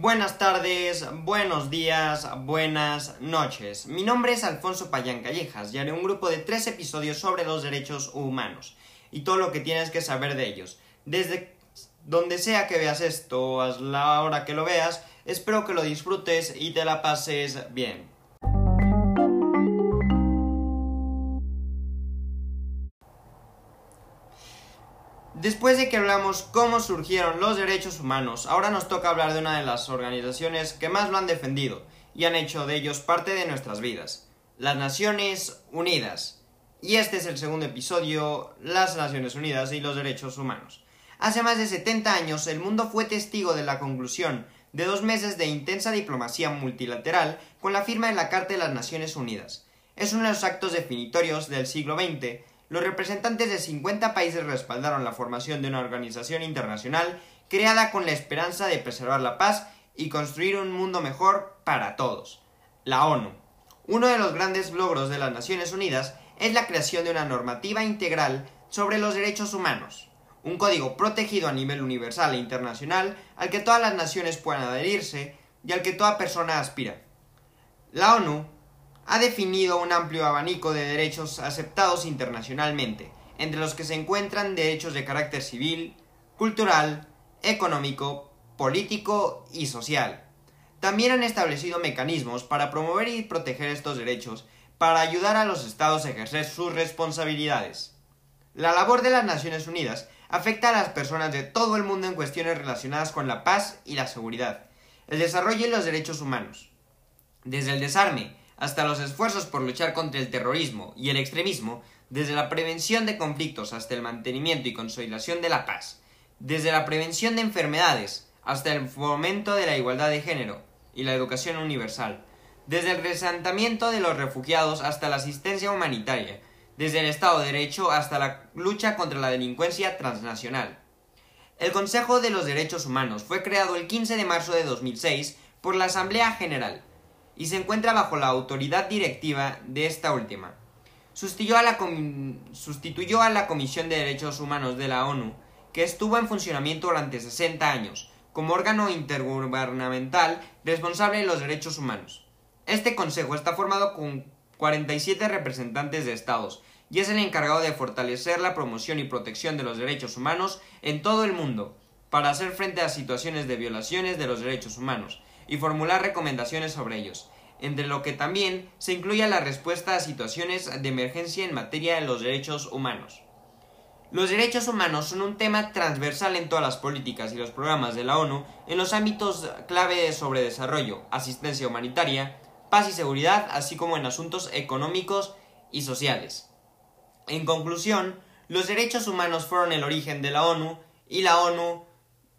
Buenas tardes, buenos días, buenas noches. Mi nombre es Alfonso Payán Callejas y haré un grupo de tres episodios sobre los derechos humanos y todo lo que tienes que saber de ellos. Desde donde sea que veas esto, a la hora que lo veas, espero que lo disfrutes y te la pases bien. Después de que hablamos cómo surgieron los derechos humanos, ahora nos toca hablar de una de las organizaciones que más lo han defendido y han hecho de ellos parte de nuestras vidas, las Naciones Unidas. Y este es el segundo episodio, las Naciones Unidas y los derechos humanos. Hace más de 70 años el mundo fue testigo de la conclusión de dos meses de intensa diplomacia multilateral con la firma de la Carta de las Naciones Unidas. Es uno de los actos definitorios del siglo XX los representantes de 50 países respaldaron la formación de una organización internacional creada con la esperanza de preservar la paz y construir un mundo mejor para todos. La ONU. Uno de los grandes logros de las Naciones Unidas es la creación de una normativa integral sobre los derechos humanos, un código protegido a nivel universal e internacional al que todas las naciones puedan adherirse y al que toda persona aspira. La ONU ha definido un amplio abanico de derechos aceptados internacionalmente, entre los que se encuentran derechos de carácter civil, cultural, económico, político y social. También han establecido mecanismos para promover y proteger estos derechos para ayudar a los estados a ejercer sus responsabilidades. La labor de las Naciones Unidas afecta a las personas de todo el mundo en cuestiones relacionadas con la paz y la seguridad, el desarrollo y los derechos humanos. Desde el desarme hasta los esfuerzos por luchar contra el terrorismo y el extremismo, desde la prevención de conflictos hasta el mantenimiento y consolidación de la paz, desde la prevención de enfermedades hasta el fomento de la igualdad de género y la educación universal, desde el resentamiento de los refugiados hasta la asistencia humanitaria, desde el Estado de Derecho hasta la lucha contra la delincuencia transnacional. El Consejo de los Derechos Humanos fue creado el 15 de marzo de 2006 por la Asamblea General y se encuentra bajo la autoridad directiva de esta última. Sustituyó a, la sustituyó a la Comisión de Derechos Humanos de la ONU, que estuvo en funcionamiento durante 60 años, como órgano intergubernamental responsable de los derechos humanos. Este consejo está formado con 47 representantes de estados y es el encargado de fortalecer la promoción y protección de los derechos humanos en todo el mundo, para hacer frente a situaciones de violaciones de los derechos humanos, y formular recomendaciones sobre ellos, entre lo que también se incluye la respuesta a situaciones de emergencia en materia de los derechos humanos. Los derechos humanos son un tema transversal en todas las políticas y los programas de la ONU en los ámbitos clave sobre desarrollo, asistencia humanitaria, paz y seguridad, así como en asuntos económicos y sociales. En conclusión, los derechos humanos fueron el origen de la ONU y la ONU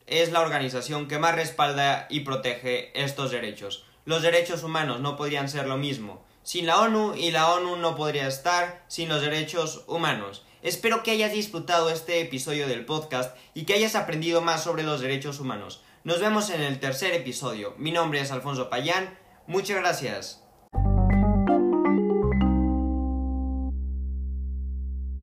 es la organización que más respalda y protege estos derechos. Los derechos humanos no podrían ser lo mismo sin la ONU y la ONU no podría estar sin los derechos humanos. Espero que hayas disfrutado este episodio del podcast y que hayas aprendido más sobre los derechos humanos. Nos vemos en el tercer episodio. Mi nombre es Alfonso Payán. Muchas gracias.